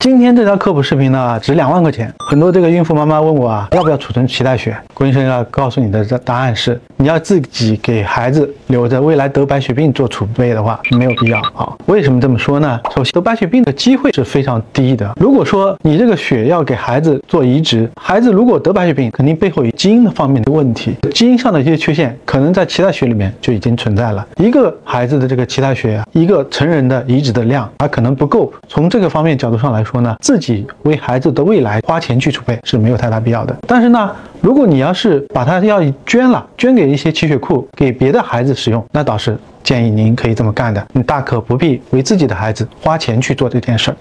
今天这条科普视频呢，值两万块钱。很多这个孕妇妈妈问我啊，要不要储存脐带血？郭医生要告诉你的答案是，你要自己给孩子留着，未来得白血病做储备的话，没有必要啊。为什么这么说呢？首先，得白血病的机会是非常低的。如果说你这个血要给孩子做移植，孩子如果得白血病，肯定背后有基因的方面的问题，基因上的一些缺陷，可能在脐带血里面就已经存在了。一个孩子的这个脐带血，一个成人的移植的量，它可能不够。从这个方面角度上来说，说呢，自己为孩子的未来花钱去储备是没有太大必要的。但是呢，如果你要是把它要捐了，捐给一些脐血库，给别的孩子使用，那倒是建议您可以这么干的。你大可不必为自己的孩子花钱去做这件事儿。